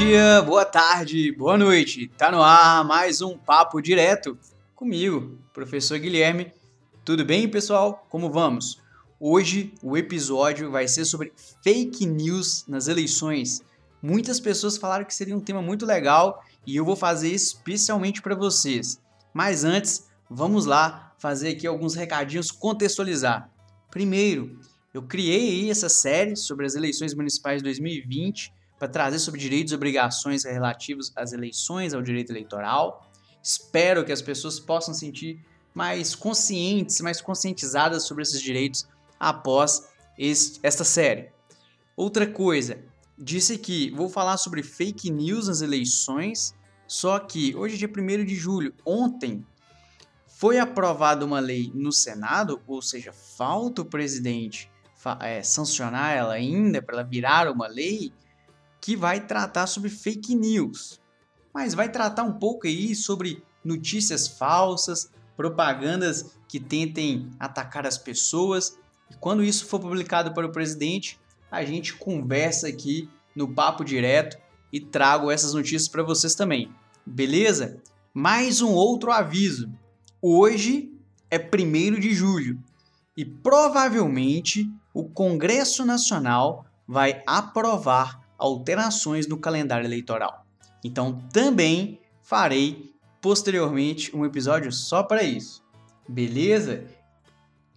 dia, boa tarde, boa noite. Tá no ar mais um papo direto comigo, professor Guilherme. Tudo bem, pessoal? Como vamos? Hoje o episódio vai ser sobre fake news nas eleições. Muitas pessoas falaram que seria um tema muito legal e eu vou fazer especialmente para vocês. Mas antes, vamos lá fazer aqui alguns recadinhos contextualizar. Primeiro, eu criei essa série sobre as eleições municipais de 2020 para trazer sobre direitos e obrigações relativos às eleições, ao direito eleitoral. Espero que as pessoas possam sentir mais conscientes, mais conscientizadas sobre esses direitos após este, esta série. Outra coisa, disse que vou falar sobre fake news nas eleições, só que hoje é dia 1 de julho, ontem foi aprovada uma lei no Senado, ou seja, falta o presidente é, sancionar ela ainda para ela virar uma lei, que vai tratar sobre fake news. Mas vai tratar um pouco aí sobre notícias falsas, propagandas que tentem atacar as pessoas. E quando isso for publicado para o presidente, a gente conversa aqui no papo direto e trago essas notícias para vocês também. Beleza? Mais um outro aviso. Hoje é 1 de julho e provavelmente o Congresso Nacional vai aprovar alterações no calendário eleitoral. Então também farei posteriormente um episódio só para isso. Beleza?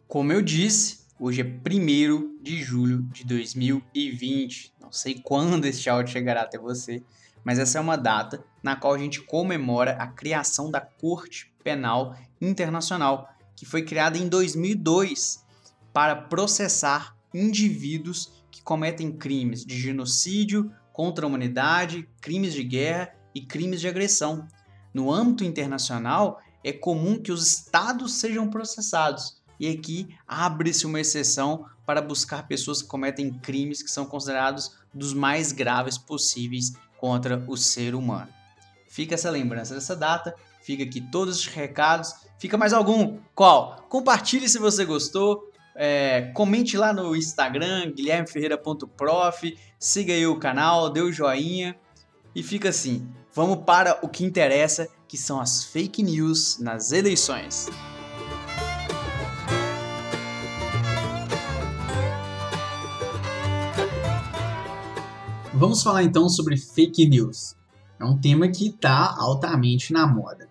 Como eu disse, hoje é 1 de julho de 2020. Não sei quando este áudio chegará até você, mas essa é uma data na qual a gente comemora a criação da Corte Penal Internacional, que foi criada em 2002 para processar indivíduos que cometem crimes de genocídio contra a humanidade, crimes de guerra e crimes de agressão. No âmbito internacional, é comum que os estados sejam processados, e aqui abre-se uma exceção para buscar pessoas que cometem crimes que são considerados dos mais graves possíveis contra o ser humano. Fica essa lembrança dessa data, fica aqui todos os recados. Fica mais algum? Qual? Compartilhe se você gostou, é, comente lá no Instagram, guilhermeferreira.prof, siga aí o canal, dê o joinha e fica assim. Vamos para o que interessa, que são as fake news nas eleições. Vamos falar então sobre fake news. É um tema que está altamente na moda.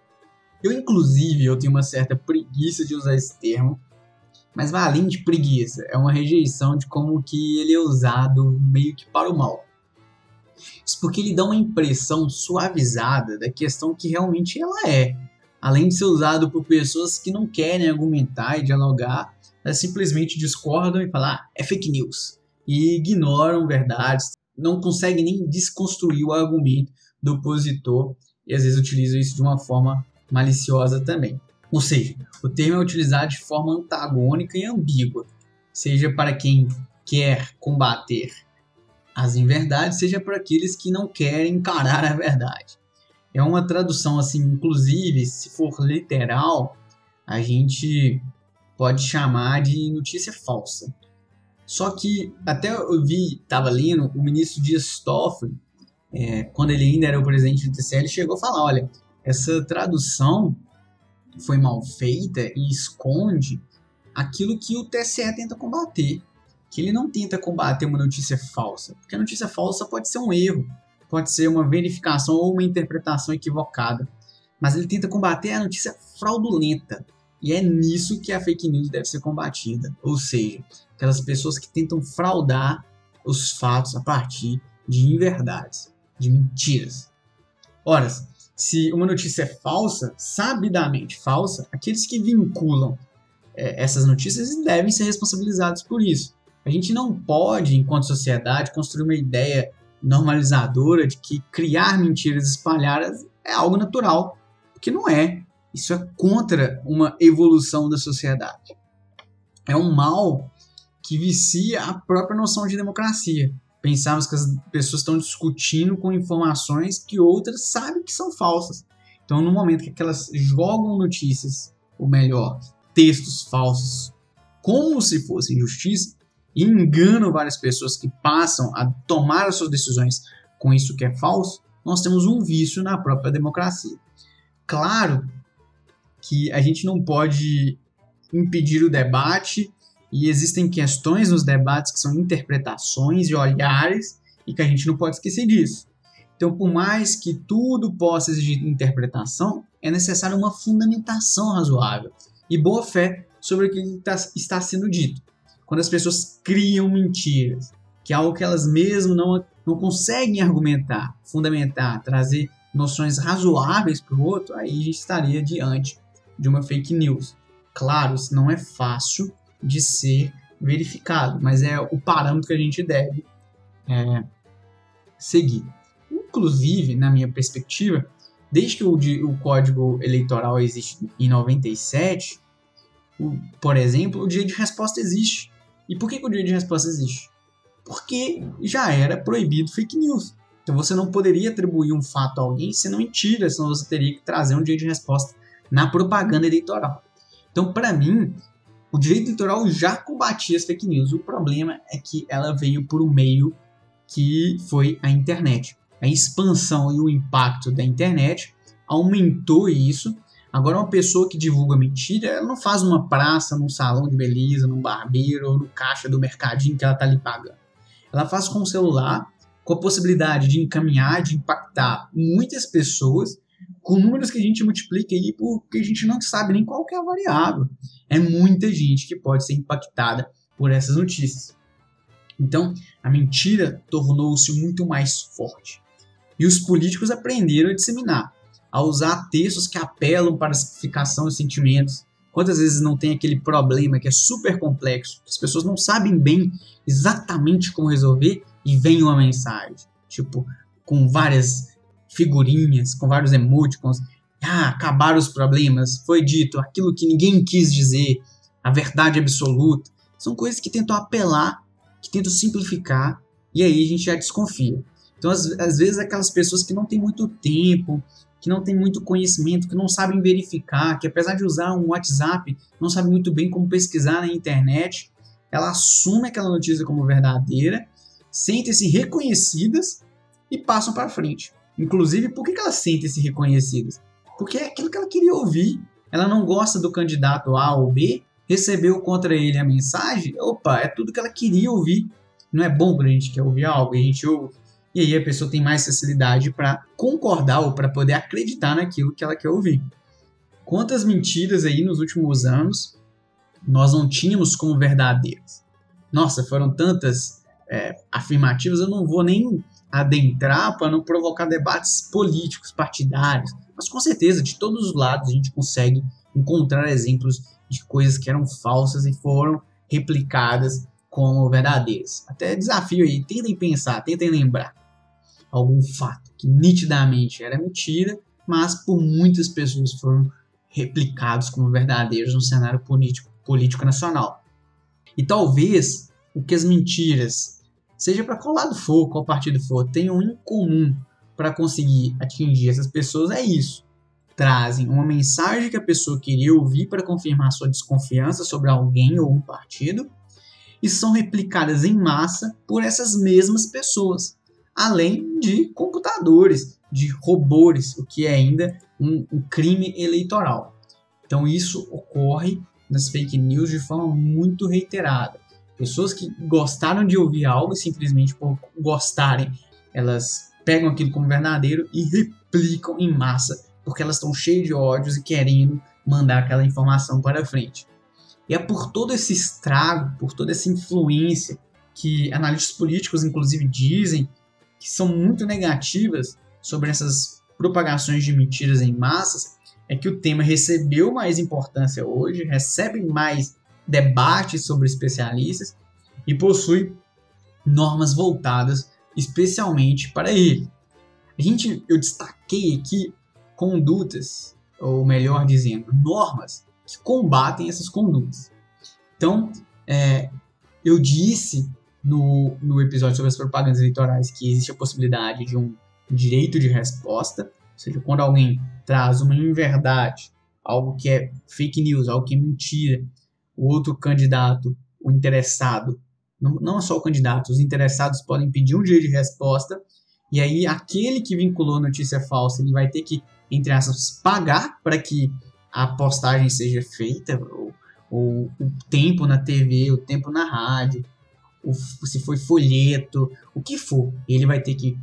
Eu, inclusive, eu tenho uma certa preguiça de usar esse termo, mas vai além de preguiça, é uma rejeição de como que ele é usado meio que para o mal. Isso porque ele dá uma impressão suavizada da questão que realmente ela é. Além de ser usado por pessoas que não querem argumentar e dialogar, simplesmente discordam e falam, ah, é fake news. E ignoram verdades, não conseguem nem desconstruir o argumento do opositor e às vezes utilizam isso de uma forma maliciosa também. Ou seja, o termo é utilizado de forma antagônica e ambígua, seja para quem quer combater as inverdades, seja para aqueles que não querem encarar a verdade. É uma tradução assim, inclusive, se for literal, a gente pode chamar de notícia falsa. Só que até eu vi, estava lendo, o ministro Dias Toffoli, é, quando ele ainda era o presidente do TCL, chegou a falar, olha, essa tradução foi mal feita e esconde aquilo que o TSE tenta combater. Que ele não tenta combater uma notícia falsa, porque a notícia falsa pode ser um erro, pode ser uma verificação ou uma interpretação equivocada, mas ele tenta combater a notícia fraudulenta. E é nisso que a fake news deve ser combatida, ou seja, aquelas pessoas que tentam fraudar os fatos a partir de inverdades, de mentiras. Ora, se uma notícia é falsa, sabidamente falsa, aqueles que vinculam é, essas notícias devem ser responsabilizados por isso. A gente não pode, enquanto sociedade, construir uma ideia normalizadora de que criar mentiras espalhadas é algo natural, porque não é. Isso é contra uma evolução da sociedade. É um mal que vicia a própria noção de democracia pensarmos que as pessoas estão discutindo com informações que outras sabem que são falsas. Então, no momento que elas jogam notícias, ou melhor, textos falsos, como se fossem justiça, e enganam várias pessoas que passam a tomar as suas decisões com isso que é falso, nós temos um vício na própria democracia. Claro que a gente não pode impedir o debate e existem questões nos debates que são interpretações e olhares e que a gente não pode esquecer disso. Então, por mais que tudo possa exigir interpretação, é necessária uma fundamentação razoável e boa fé sobre o que está sendo dito. Quando as pessoas criam mentiras, que é algo que elas mesmas não, não conseguem argumentar, fundamentar, trazer noções razoáveis para o outro, aí a gente estaria diante de uma fake news. Claro, isso não é fácil de ser verificado, mas é o parâmetro que a gente deve é, seguir. Inclusive, na minha perspectiva, desde que o, o Código Eleitoral existe em 97, o, por exemplo, o dia de resposta existe. E por que, que o dia de resposta existe? Porque já era proibido fake news. Então você não poderia atribuir um fato a alguém sendo mentira, senão você teria que trazer um dia de resposta na propaganda eleitoral. Então, para mim, o direito eleitoral já combatia as fake news. O problema é que ela veio por um meio que foi a internet. A expansão e o impacto da internet aumentou isso. Agora, uma pessoa que divulga mentira, ela não faz uma praça, num salão de beleza, num barbeiro ou no caixa do mercadinho que ela está ali pagando. Ela faz com o celular, com a possibilidade de encaminhar, de impactar muitas pessoas com números que a gente multiplica aí porque a gente não sabe nem qual é a variável. É muita gente que pode ser impactada por essas notícias. Então, a mentira tornou-se muito mais forte. E os políticos aprenderam a disseminar, a usar textos que apelam para a simplificação de sentimentos. Quantas vezes não tem aquele problema que é super complexo, que as pessoas não sabem bem exatamente como resolver e vem uma mensagem, tipo, com várias figurinhas, com vários emoticons. Ah, acabaram os problemas, foi dito aquilo que ninguém quis dizer, a verdade absoluta. São coisas que tentam apelar, que tentam simplificar, e aí a gente já desconfia. Então, às, às vezes, aquelas pessoas que não têm muito tempo, que não têm muito conhecimento, que não sabem verificar, que apesar de usar um WhatsApp, não sabem muito bem como pesquisar na internet, ela assume aquela notícia como verdadeira, sentem-se reconhecidas e passam para frente. Inclusive, por que, elas sentem-se reconhecidas? Porque é aquilo que ela queria ouvir. Ela não gosta do candidato A ou B, recebeu contra ele a mensagem, opa, é tudo que ela queria ouvir. Não é bom quando a gente quer ouvir algo, a gente ouve. E aí a pessoa tem mais facilidade para concordar ou para poder acreditar naquilo que ela quer ouvir. Quantas mentiras aí nos últimos anos nós não tínhamos como verdadeiras? Nossa, foram tantas é, afirmativas, eu não vou nem adentrar para não provocar debates políticos, partidários. Mas com certeza, de todos os lados, a gente consegue encontrar exemplos de coisas que eram falsas e foram replicadas como verdadeiras. Até desafio aí, tentem pensar, tentem lembrar algum fato que nitidamente era mentira, mas por muitas pessoas foram replicados como verdadeiros no cenário político, político nacional. E talvez o que as mentiras seja para qual lado for, qual partido for, tenham em comum para conseguir atingir essas pessoas é isso. Trazem uma mensagem que a pessoa queria ouvir para confirmar sua desconfiança sobre alguém ou um partido e são replicadas em massa por essas mesmas pessoas, além de computadores, de robôs, o que é ainda um, um crime eleitoral. Então isso ocorre nas fake news de forma muito reiterada. Pessoas que gostaram de ouvir algo simplesmente por gostarem, elas pegam aquilo como verdadeiro e replicam em massa, porque elas estão cheias de ódios e querendo mandar aquela informação para frente. E é por todo esse estrago, por toda essa influência que analistas políticos, inclusive, dizem que são muito negativas sobre essas propagações de mentiras em massas, é que o tema recebeu mais importância hoje, recebe mais debate sobre especialistas e possui normas voltadas especialmente para ele. A gente, eu destaquei aqui condutas, ou melhor dizendo, normas que combatem essas condutas. Então, é, eu disse no, no episódio sobre as propagandas eleitorais que existe a possibilidade de um direito de resposta, ou seja, quando alguém traz uma inverdade, algo que é fake news, algo que é mentira, o outro candidato, o interessado, não, não só o candidato, os interessados podem pedir um dia de resposta E aí aquele que vinculou notícia falsa, ele vai ter que, entre aspas, pagar para que a postagem seja feita, ou, ou, o tempo na TV, o tempo na rádio, se foi folheto, o que for, ele vai ter que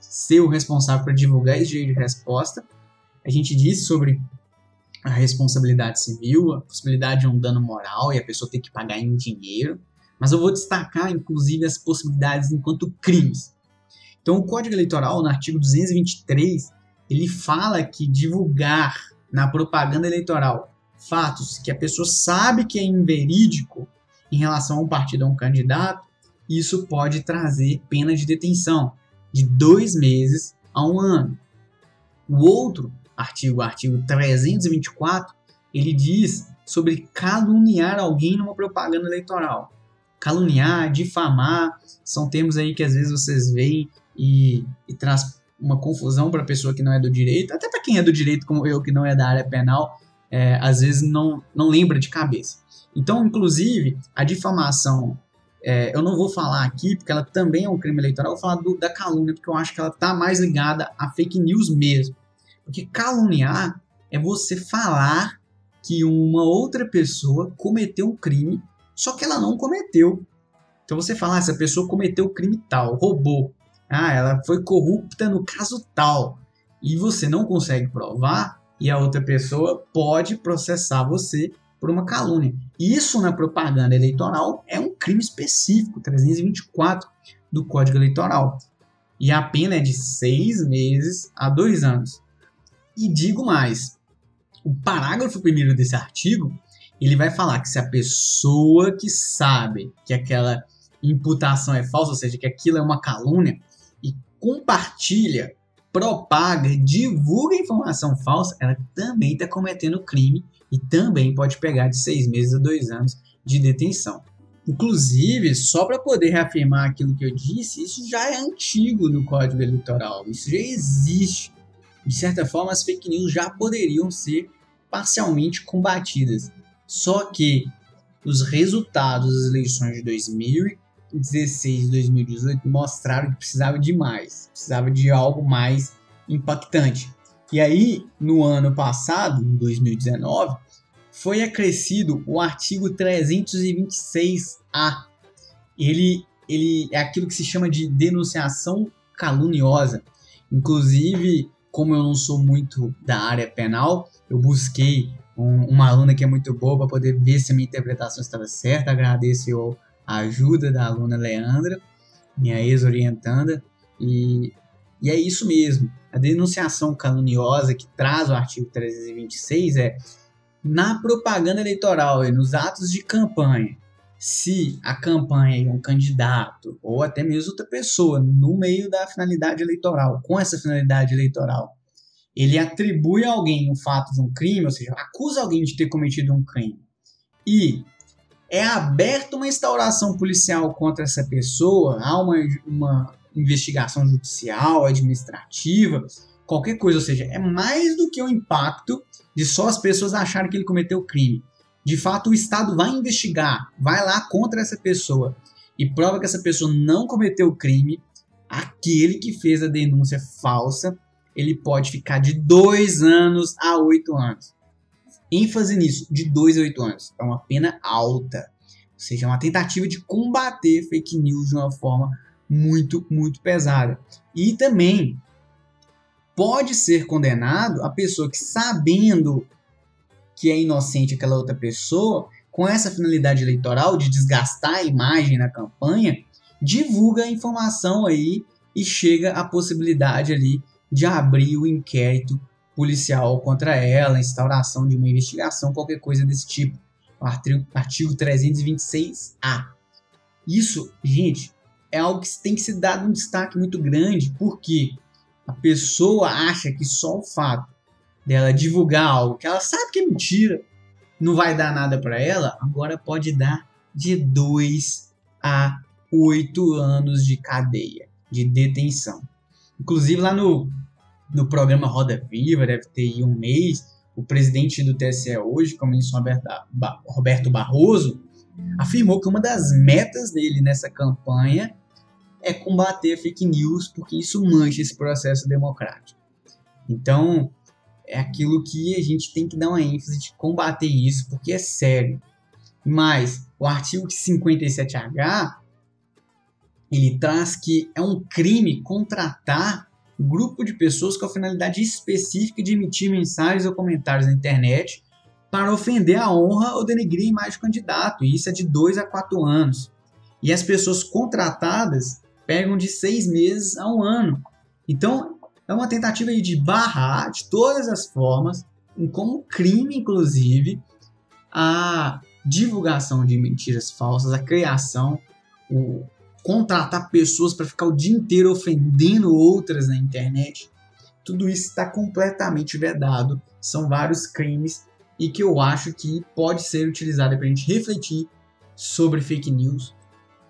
ser o responsável para divulgar esse jeito de resposta. A gente disse sobre a responsabilidade civil, a possibilidade de um dano moral e a pessoa ter que pagar em dinheiro. Mas eu vou destacar, inclusive, as possibilidades enquanto crimes. Então, o Código Eleitoral, no artigo 223, ele fala que divulgar na propaganda eleitoral fatos que a pessoa sabe que é inverídico em relação a um partido ou um candidato, isso pode trazer pena de detenção de dois meses a um ano. O outro artigo, artigo 324, ele diz sobre caluniar alguém numa propaganda eleitoral. Caluniar, difamar, são termos aí que às vezes vocês veem e, e traz uma confusão para a pessoa que não é do direito, até para quem é do direito como eu, que não é da área penal, é, às vezes não, não lembra de cabeça. Então, inclusive, a difamação, é, eu não vou falar aqui, porque ela também é um crime eleitoral, eu vou falar do, da calúnia, porque eu acho que ela está mais ligada a fake news mesmo. Porque caluniar é você falar que uma outra pessoa cometeu um crime, só que ela não cometeu. Então você fala, ah, essa pessoa cometeu crime tal, roubou. Ah, ela foi corrupta no caso tal. E você não consegue provar, e a outra pessoa pode processar você por uma calúnia. Isso na propaganda eleitoral é um crime específico, 324 do Código Eleitoral. E a pena é de seis meses a dois anos. E digo mais, o parágrafo primeiro desse artigo, ele vai falar que se a pessoa que sabe que aquela imputação é falsa, ou seja, que aquilo é uma calúnia, e compartilha, propaga, divulga informação falsa, ela também está cometendo crime e também pode pegar de seis meses a dois anos de detenção. Inclusive, só para poder reafirmar aquilo que eu disse, isso já é antigo no Código Eleitoral, isso já existe de certa forma, as fake news já poderiam ser parcialmente combatidas. Só que os resultados das eleições de 2016 e 2018 mostraram que precisava de mais, precisava de algo mais impactante. E aí, no ano passado, em 2019, foi acrescido o artigo 326A. Ele, ele é aquilo que se chama de denunciação caluniosa. Inclusive, como eu não sou muito da área penal, eu busquei um, uma aluna que é muito boa para poder ver se a minha interpretação estava certa. Agradeço a ajuda da aluna Leandra, minha ex-orientanda, e, e é isso mesmo. A denunciação caluniosa que traz o artigo 326 é na propaganda eleitoral e nos atos de campanha, se a campanha de um candidato ou até mesmo outra pessoa no meio da finalidade eleitoral, com essa finalidade eleitoral, ele atribui a alguém o fato de um crime, ou seja, acusa alguém de ter cometido um crime, e é aberta uma instauração policial contra essa pessoa, há uma, uma investigação judicial, administrativa, qualquer coisa, ou seja, é mais do que o impacto de só as pessoas acharem que ele cometeu crime de fato o Estado vai investigar, vai lá contra essa pessoa e prova que essa pessoa não cometeu o crime, aquele que fez a denúncia falsa, ele pode ficar de dois anos a oito anos. ênfase nisso, de dois a oito anos. É uma pena alta. Ou seja, é uma tentativa de combater fake news de uma forma muito, muito pesada. E também pode ser condenado a pessoa que, sabendo que é inocente aquela outra pessoa, com essa finalidade eleitoral de desgastar a imagem na campanha, divulga a informação aí e chega à possibilidade ali de abrir o inquérito policial contra ela, instauração de uma investigação, qualquer coisa desse tipo. Artigo, artigo 326A. Isso, gente, é algo que tem que ser dado um destaque muito grande, porque a pessoa acha que só o fato dela divulgar algo que ela sabe que é mentira, não vai dar nada para ela, agora pode dar de 2 a 8 anos de cadeia, de detenção. Inclusive lá no, no programa Roda Viva, deve ter um mês, o presidente do TSE hoje, como ministro Roberto Barroso, afirmou que uma das metas dele nessa campanha é combater fake news, porque isso mancha esse processo democrático. Então, é aquilo que a gente tem que dar uma ênfase de combater isso, porque é sério. Mas o artigo 57H ele traz que é um crime contratar um grupo de pessoas com a finalidade específica de emitir mensagens ou comentários na internet para ofender a honra ou denegrir a imagem do candidato. E isso é de 2 a 4 anos. E as pessoas contratadas pegam de seis meses a um ano. Então, é uma tentativa de barrar de todas as formas, como crime, inclusive, a divulgação de mentiras falsas, a criação, o contratar pessoas para ficar o dia inteiro ofendendo outras na internet. Tudo isso está completamente vedado. São vários crimes e que eu acho que pode ser utilizado para a gente refletir sobre fake news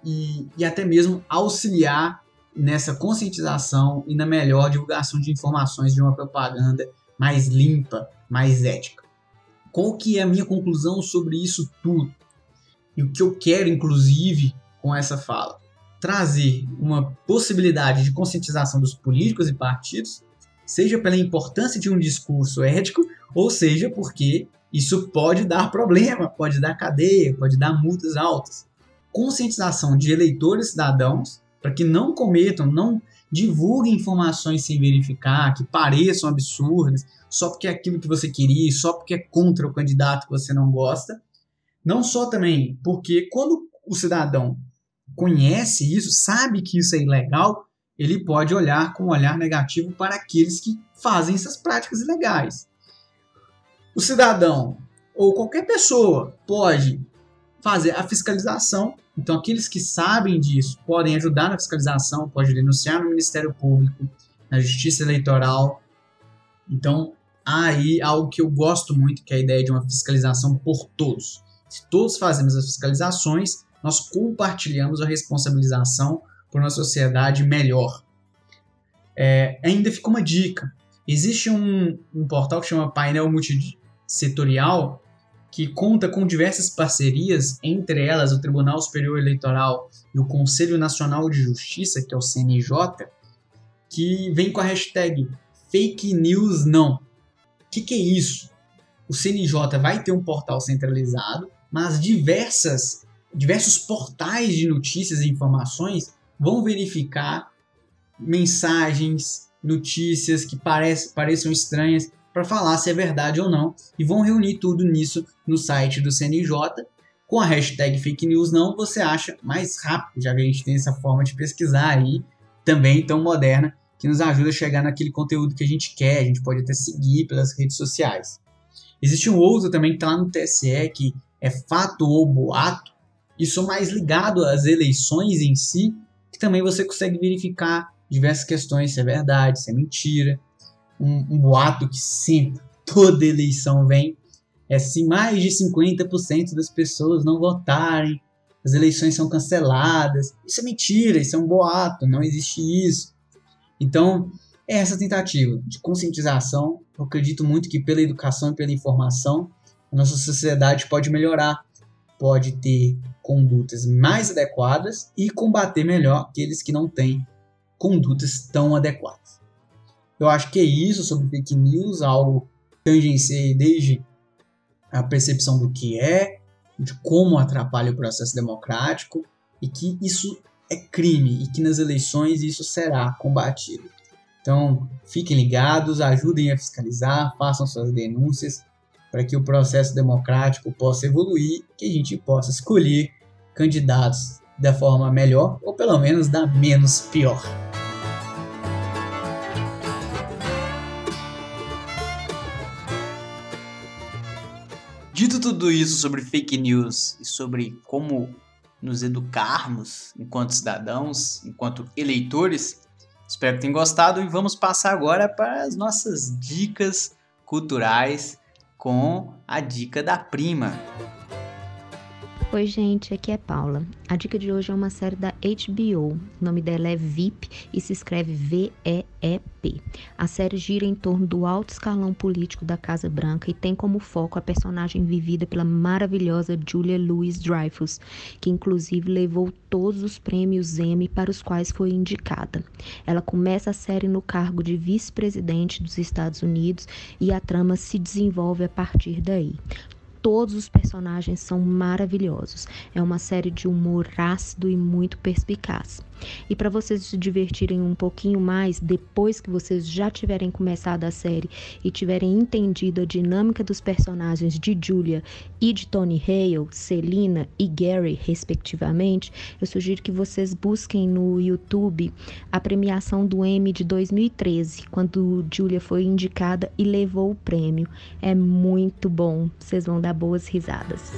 e, e até mesmo auxiliar nessa conscientização e na melhor divulgação de informações de uma propaganda mais limpa, mais ética. Qual que é a minha conclusão sobre isso tudo? E o que eu quero, inclusive, com essa fala? Trazer uma possibilidade de conscientização dos políticos e partidos, seja pela importância de um discurso ético, ou seja porque isso pode dar problema, pode dar cadeia, pode dar multas altas. Conscientização de eleitores e cidadãos para que não cometam, não divulguem informações sem verificar, que pareçam absurdas, só porque é aquilo que você queria, só porque é contra o candidato que você não gosta. Não só também porque quando o cidadão conhece isso, sabe que isso é ilegal, ele pode olhar com um olhar negativo para aqueles que fazem essas práticas ilegais. O cidadão ou qualquer pessoa pode fazer a fiscalização então, aqueles que sabem disso podem ajudar na fiscalização, podem denunciar no Ministério Público, na Justiça Eleitoral. Então, há aí algo que eu gosto muito, que é a ideia de uma fiscalização por todos. Se todos fazemos as fiscalizações, nós compartilhamos a responsabilização por uma sociedade melhor. É, ainda fica uma dica. Existe um, um portal que chama Painel Multissetorial, que conta com diversas parcerias, entre elas o Tribunal Superior Eleitoral e o Conselho Nacional de Justiça, que é o CNJ, que vem com a hashtag Fake News Não. O que, que é isso? O CNJ vai ter um portal centralizado, mas diversas, diversos portais de notícias e informações vão verificar mensagens, notícias que parece, pareçam estranhas para falar se é verdade ou não e vão reunir tudo nisso no site do CNJ. Com a hashtag fake news não, você acha mais rápido, já que a gente tem essa forma de pesquisar aí, também tão moderna, que nos ajuda a chegar naquele conteúdo que a gente quer, a gente pode até seguir pelas redes sociais. Existe um outro também que está lá no TSE, que é fato ou boato, isso mais ligado às eleições em si, que também você consegue verificar diversas questões, se é verdade, se é mentira um, um boato que sempre, toda eleição vem, é se mais de 50% das pessoas não votarem, as eleições são canceladas. Isso é mentira, isso é um boato, não existe isso. Então, é essa tentativa de conscientização. Eu acredito muito que pela educação e pela informação, a nossa sociedade pode melhorar, pode ter condutas mais adequadas e combater melhor aqueles que não têm condutas tão adequadas. Eu acho que é isso sobre fake news, algo tangenciei desde a percepção do que é, de como atrapalha o processo democrático e que isso é crime e que nas eleições isso será combatido. Então, fiquem ligados, ajudem a fiscalizar, façam suas denúncias para que o processo democrático possa evoluir, que a gente possa escolher candidatos da forma melhor ou pelo menos da menos pior. Dito tudo isso sobre fake news e sobre como nos educarmos enquanto cidadãos, enquanto eleitores, espero que tenham gostado e vamos passar agora para as nossas dicas culturais com a dica da prima. Oi, gente, aqui é Paula. A dica de hoje é uma série da HBO. O nome dela é VIP e se escreve V-E-E-P. A série gira em torno do alto escalão político da Casa Branca e tem como foco a personagem vivida pela maravilhosa Julia Louis-Dreyfus, que inclusive levou todos os prêmios Emmy para os quais foi indicada. Ela começa a série no cargo de vice-presidente dos Estados Unidos e a trama se desenvolve a partir daí todos os personagens são maravilhosos. É uma série de humor ácido e muito perspicaz. E para vocês se divertirem um pouquinho mais, depois que vocês já tiverem começado a série e tiverem entendido a dinâmica dos personagens de Julia e de Tony Hale, Selina e Gary, respectivamente, eu sugiro que vocês busquem no YouTube a premiação do Emmy de 2013, quando Julia foi indicada e levou o prêmio. É muito bom, vocês vão dar boas risadas.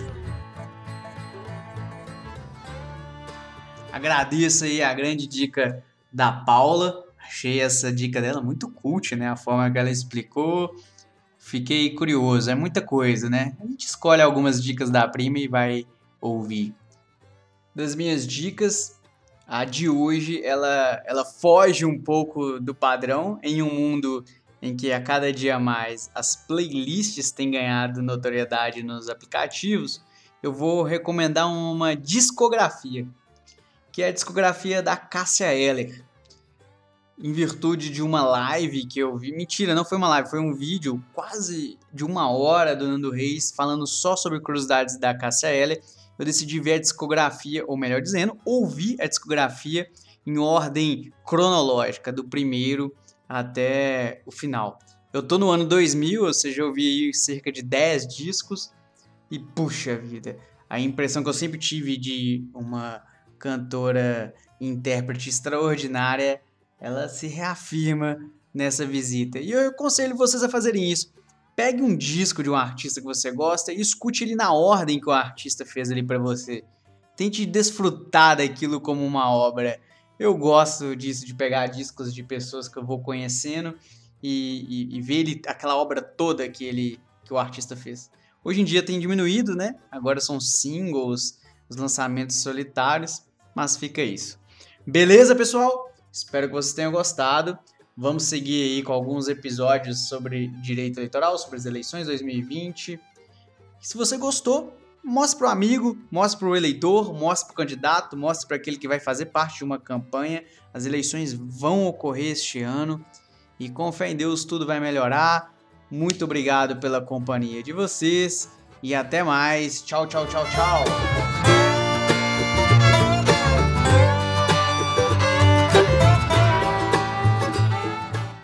Agradeço aí a grande dica da Paula. Achei essa dica dela muito cult, né? A forma que ela explicou. Fiquei curioso. É muita coisa, né? A gente escolhe algumas dicas da prima e vai ouvir. Das minhas dicas, a de hoje ela, ela foge um pouco do padrão em um mundo em que a cada dia mais as playlists têm ganhado notoriedade nos aplicativos. Eu vou recomendar uma discografia que é a discografia da Cássia Eller. Em virtude de uma live que eu vi, mentira, não foi uma live, foi um vídeo quase de uma hora do Nando Reis falando só sobre curiosidades da Cássia Eller. Eu decidi ver a discografia, ou melhor dizendo, ouvir a discografia em ordem cronológica, do primeiro até o final. Eu tô no ano 2000, ou seja, eu vi cerca de 10 discos e puxa vida, a impressão que eu sempre tive de uma cantora intérprete extraordinária, ela se reafirma nessa visita. E eu aconselho vocês a fazerem isso. Pegue um disco de um artista que você gosta e escute ele na ordem que o artista fez ali para você. Tente desfrutar daquilo como uma obra. Eu gosto disso, de pegar discos de pessoas que eu vou conhecendo e, e, e ver ele, aquela obra toda que ele que o artista fez. Hoje em dia tem diminuído, né? Agora são singles, os lançamentos solitários, mas fica isso. Beleza, pessoal? Espero que vocês tenham gostado. Vamos seguir aí com alguns episódios sobre direito eleitoral, sobre as eleições 2020. Se você gostou, mostre para o amigo, mostre para o eleitor, mostre para o candidato, mostre para aquele que vai fazer parte de uma campanha. As eleições vão ocorrer este ano e com fé em Deus tudo vai melhorar. Muito obrigado pela companhia de vocês e até mais. Tchau, tchau, tchau, tchau.